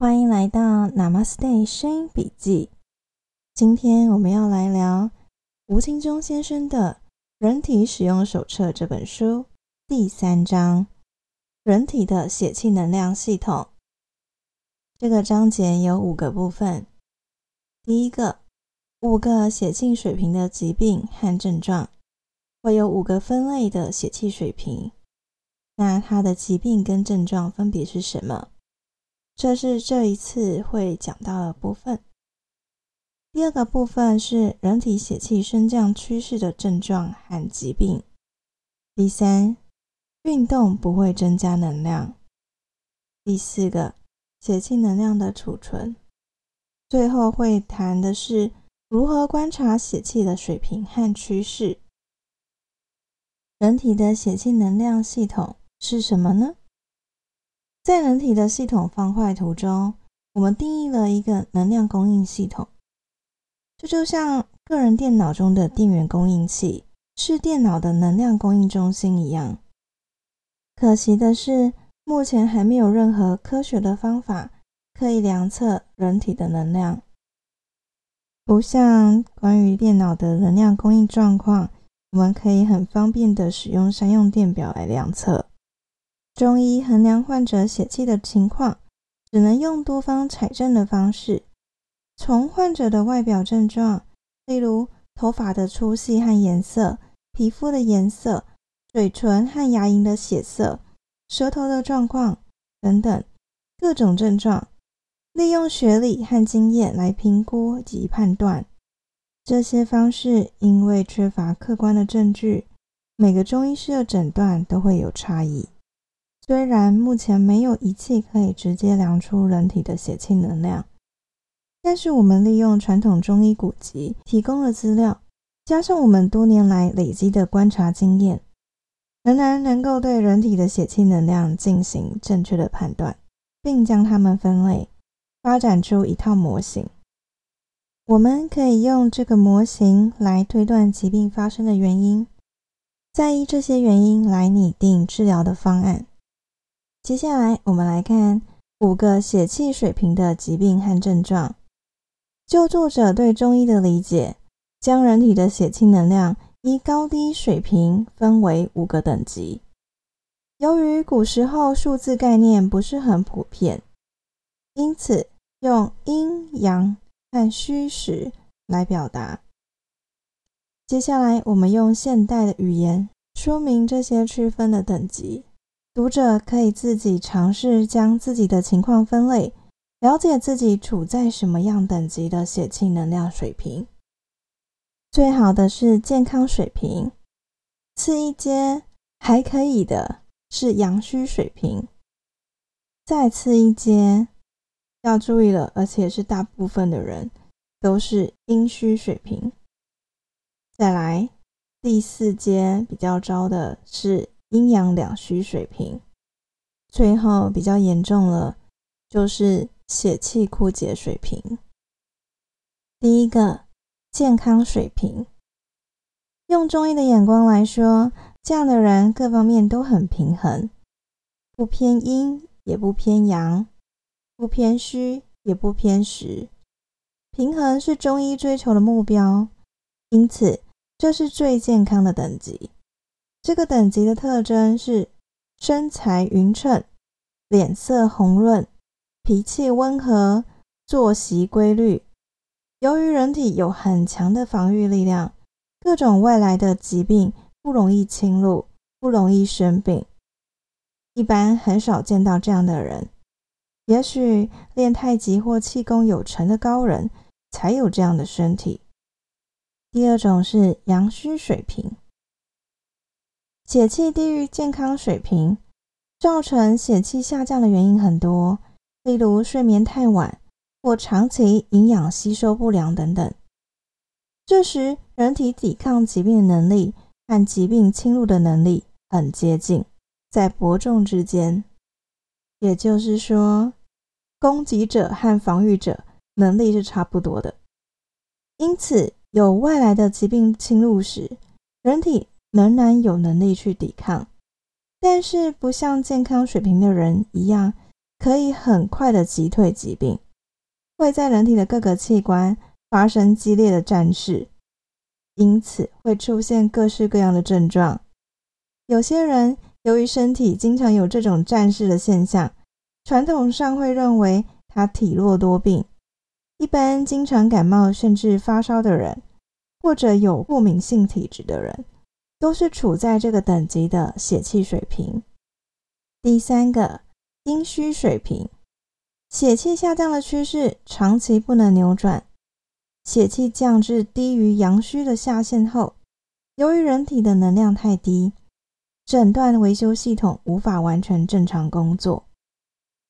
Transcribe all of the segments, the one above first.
欢迎来到 Namaste 声音笔记。今天我们要来聊吴清忠先生的《人体使用手册》这本书第三章“人体的血气能量系统”。这个章节有五个部分。第一个，五个血气水平的疾病和症状，会有五个分类的血气水平。那它的疾病跟症状分别是什么？这是这一次会讲到的部分。第二个部分是人体血气升降趋势的症状和疾病。第三，运动不会增加能量。第四个，血气能量的储存。最后会谈的是如何观察血气的水平和趋势。人体的血气能量系统是什么呢？在人体的系统方块图中，我们定义了一个能量供应系统。这就像个人电脑中的电源供应器是电脑的能量供应中心一样。可惜的是，目前还没有任何科学的方法可以量测人体的能量。不像关于电脑的能量供应状况，我们可以很方便的使用商用电表来量测。中医衡量患者血气的情况，只能用多方采证的方式，从患者的外表症状，例如头发的粗细和颜色、皮肤的颜色、嘴唇和牙龈的血色、舌头的状况等等各种症状，利用学理和经验来评估及判断。这些方式因为缺乏客观的证据，每个中医师的诊断都会有差异。虽然目前没有仪器可以直接量出人体的血气能量，但是我们利用传统中医古籍提供的资料，加上我们多年来累积的观察经验，仍然能够对人体的血气能量进行正确的判断，并将它们分类，发展出一套模型。我们可以用这个模型来推断疾病发生的原因，再依这些原因来拟定治疗的方案。接下来，我们来看五个血气水平的疾病和症状。就作者对中医的理解，将人体的血气能量依高低水平分为五个等级。由于古时候数字概念不是很普遍，因此用阴阳和虚实来表达。接下来，我们用现代的语言说明这些区分的等级。读者可以自己尝试将自己的情况分类，了解自己处在什么样等级的血气能量水平。最好的是健康水平，次一阶还可以的是阳虚水平，再次一阶要注意了，而且是大部分的人都是阴虚水平。再来第四阶比较糟的是。阴阳两虚水平，最后比较严重了，就是血气枯竭水平。第一个健康水平，用中医的眼光来说，这样的人各方面都很平衡，不偏阴也不偏阳，不偏虚也不偏实，平衡是中医追求的目标，因此这是最健康的等级。这个等级的特征是身材匀称、脸色红润、脾气温和、作息规律。由于人体有很强的防御力量，各种外来的疾病不容易侵入，不容易生病。一般很少见到这样的人，也许练太极或气功有成的高人才有这样的身体。第二种是阳虚水平。血气低于健康水平，造成血气下降的原因很多，例如睡眠太晚或长期营养吸收不良等等。这时，人体抵抗疾病的能力和疾病侵入的能力很接近，在伯仲之间。也就是说，攻击者和防御者能力是差不多的。因此，有外来的疾病侵入时，人体。仍然有能力去抵抗，但是不像健康水平的人一样可以很快的击退疾病，会在人体的各个器官发生激烈的战事，因此会出现各式各样的症状。有些人由于身体经常有这种战事的现象，传统上会认为他体弱多病。一般经常感冒甚至发烧的人，或者有过敏性体质的人，都是处在这个等级的血气水平。第三个。阴虚水平，血气下降的趋势长期不能扭转，血气降至低于阳虚的下限后，由于人体的能量太低，诊断维修系统无法完全正常工作，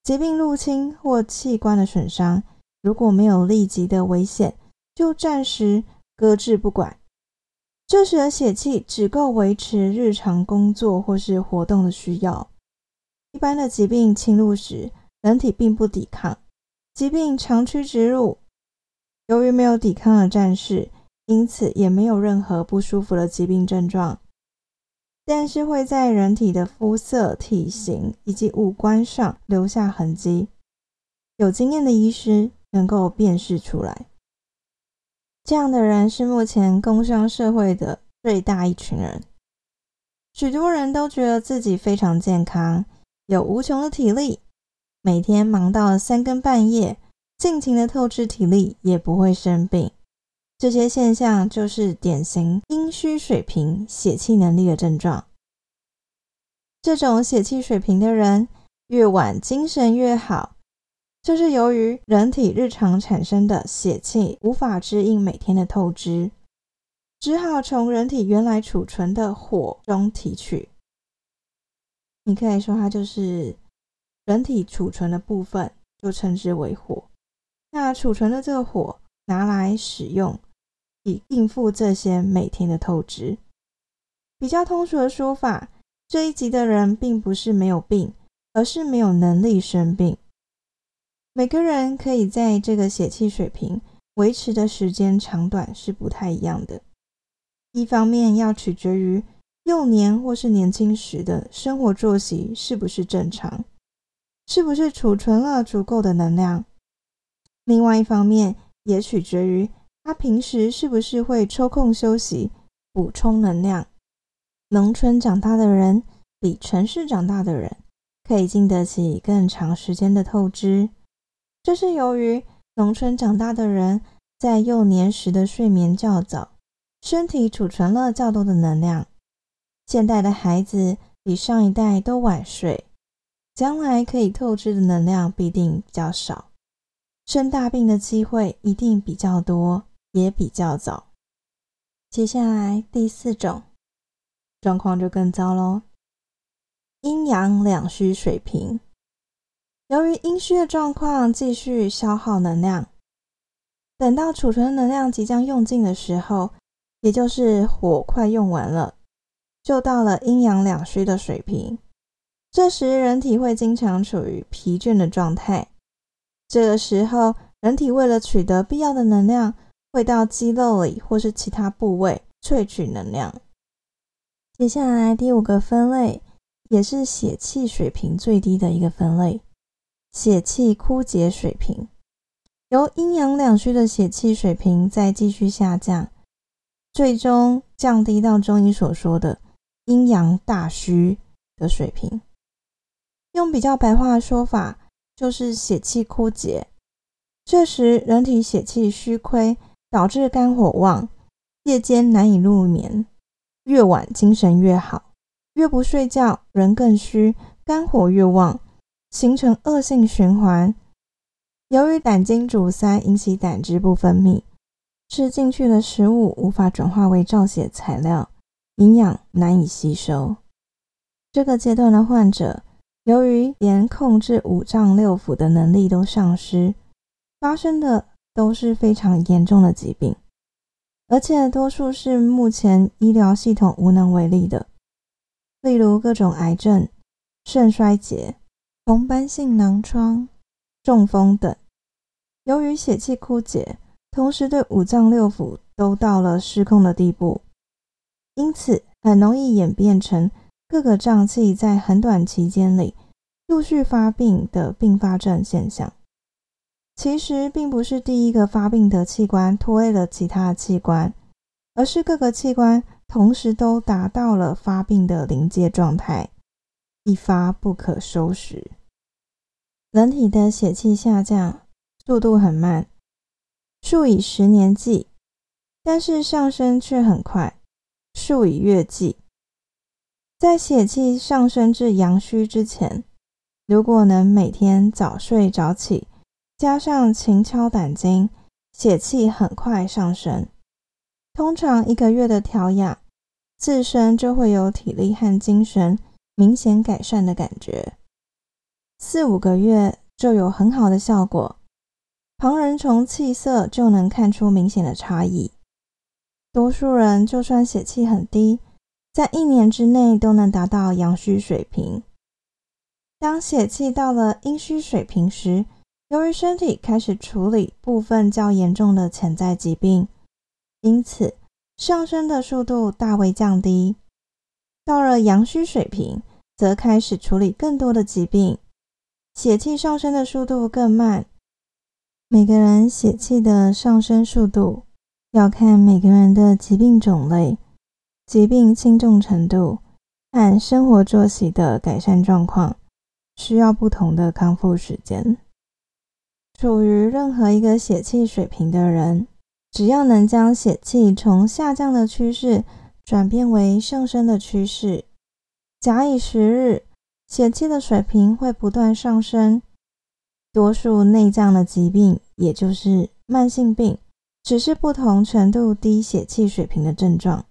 疾病入侵或器官的损伤，如果没有立即的危险，就暂时搁置不管，这时的血气只够维持日常工作或是活动的需要。一般的疾病侵入时，人体并不抵抗，疾病长驱直入。由于没有抵抗的战士，因此也没有任何不舒服的疾病症状，但是会在人体的肤色、体型以及五官上留下痕迹。有经验的医师能够辨识出来。这样的人是目前工商社会的最大一群人。许多人都觉得自己非常健康。有无穷的体力，每天忙到三更半夜，尽情的透支体力，也不会生病。这些现象就是典型阴虚水平血气能力的症状。这种血气水平的人，越晚精神越好，就是由于人体日常产生的血气无法支应每天的透支，只好从人体原来储存的火中提取。你可以说它就是人体储存的部分，就称之为火。那储存的这个火拿来使用，以应付这些每天的透支。比较通俗的说法，这一级的人并不是没有病，而是没有能力生病。每个人可以在这个血气水平维持的时间长短是不太一样的，一方面要取决于。幼年或是年轻时的生活作息是不是正常？是不是储存了足够的能量？另外一方面也取决于他平时是不是会抽空休息，补充能量。农村长大的人比城市长大的人可以经得起更长时间的透支，这是由于农村长大的人在幼年时的睡眠较早，身体储存了较多的能量。现代的孩子比上一代都晚睡，将来可以透支的能量必定比较少，生大病的机会一定比较多，也比较早。接下来第四种状况就更糟喽，阴阳两虚水平。由于阴虚的状况继续消耗能量，等到储存能量即将用尽的时候，也就是火快用完了。就到了阴阳两虚的水平，这时人体会经常处于疲倦的状态。这个时候，人体为了取得必要的能量，会到肌肉里或是其他部位萃取能量。接下来第五个分类，也是血气水平最低的一个分类——血气枯竭水平。由阴阳两虚的血气水平再继续下降，最终降低到中医所说的。阴阳大虚的水平，用比较白话的说法，就是血气枯竭。这时，人体血气虚亏，导致肝火旺，夜间难以入眠，越晚精神越好，越不睡觉人更虚，肝火越旺，形成恶性循环。由于胆经阻塞，引起胆汁不分泌，吃进去的食物无法转化为造血材料。营养难以吸收，这个阶段的患者，由于连控制五脏六腑的能力都丧失，发生的都是非常严重的疾病，而且多数是目前医疗系统无能为力的，例如各种癌症、肾衰竭、红斑性囊疮、中风等。由于血气枯竭，同时对五脏六腑都到了失控的地步。因此，很容易演变成各个脏器在很短期间里陆续发病的并发症现象。其实并不是第一个发病的器官拖累了其他器官，而是各个器官同时都达到了发病的临界状态，一发不可收拾。人体的血气下降速度很慢，数以十年计，但是上升却很快，数以月计。在血气上升至阳虚之前，如果能每天早睡早起。加上勤敲胆经，血气很快上升。通常一个月的调养，自身就会有体力和精神明显改善的感觉。四五个月就有很好的效果，旁人从气色就能看出明显的差异。多数人就算血气很低，在一年之内都能达到阳虚水平。当血气到了阴虚水平时，由于身体开始处理部分较严重的潜在疾病，因此上升的速度大为降低。到了阳虚水平，则开始处理更多的疾病，血气上升的速度更慢。每个人血气的上升速度要看每个人的疾病种类、疾病轻重程度和生活作息的改善状况，需要不同的康复时间。处于任何一个血气水平的人，只要能将血气从下降的趋势转变为上升的趋势，假以时日，血气的水平会不断上升。多数内脏的疾病，也就是慢性病，只是不同程度低血气水平的症状。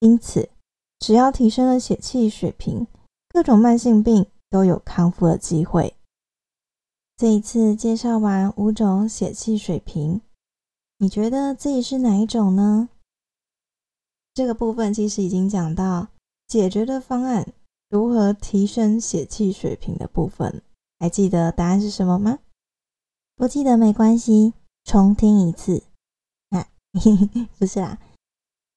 因此，只要提升了血气水平，各种慢性病都有康复的机会。这一次介绍完五种血气水平，你觉得自己是哪一种呢？这个部分其实已经讲到解决的方案，如何提升血气水平的部分，还记得答案是什么吗？不记得没关系，重听一次。啊，不是啦，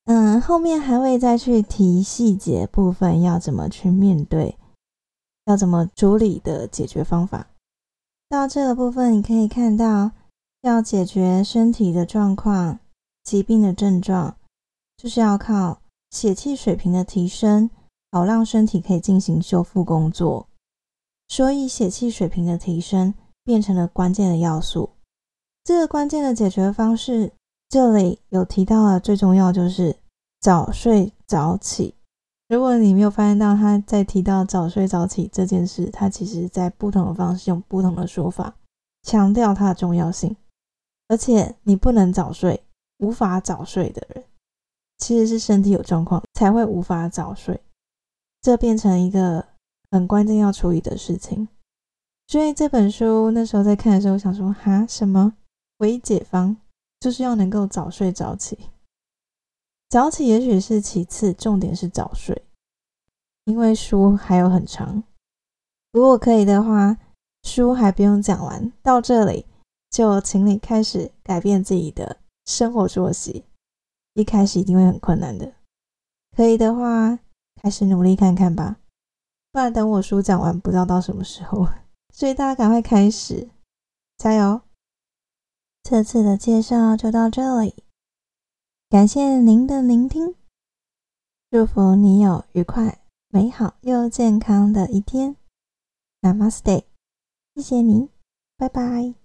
嗯，后面还会再去提细节部分，要怎么去面对，要怎么处理的解决方法。到这个部分，你可以看到，要解决身体的状况、疾病的症状，就是要靠血气水平的提升，好让身体可以进行修复工作。所以，血气水平的提升变成了关键的要素。这个关键的解决方式，这里有提到了，最重要就是早睡早起。如果你没有发现到他在提到早睡早起这件事，他其实在不同的方式用不同的说法强调它的重要性。而且你不能早睡，无法早睡的人，其实是身体有状况才会无法早睡，这变成一个很关键要处理的事情。所以这本书那时候在看的时候，想说哈什么唯一解方就是要能够早睡早起。早起也许是其次，重点是早睡，因为书还有很长。如果可以的话，书还不用讲完，到这里就请你开始改变自己的生活作息。一开始一定会很困难的，可以的话，开始努力看看吧。不然等我书讲完，不知道到什么时候。所以大家赶快开始，加油！这次的介绍就到这里。感谢您的聆听，祝福你有愉快、美好又健康的一天。Namaste，谢谢你，拜拜。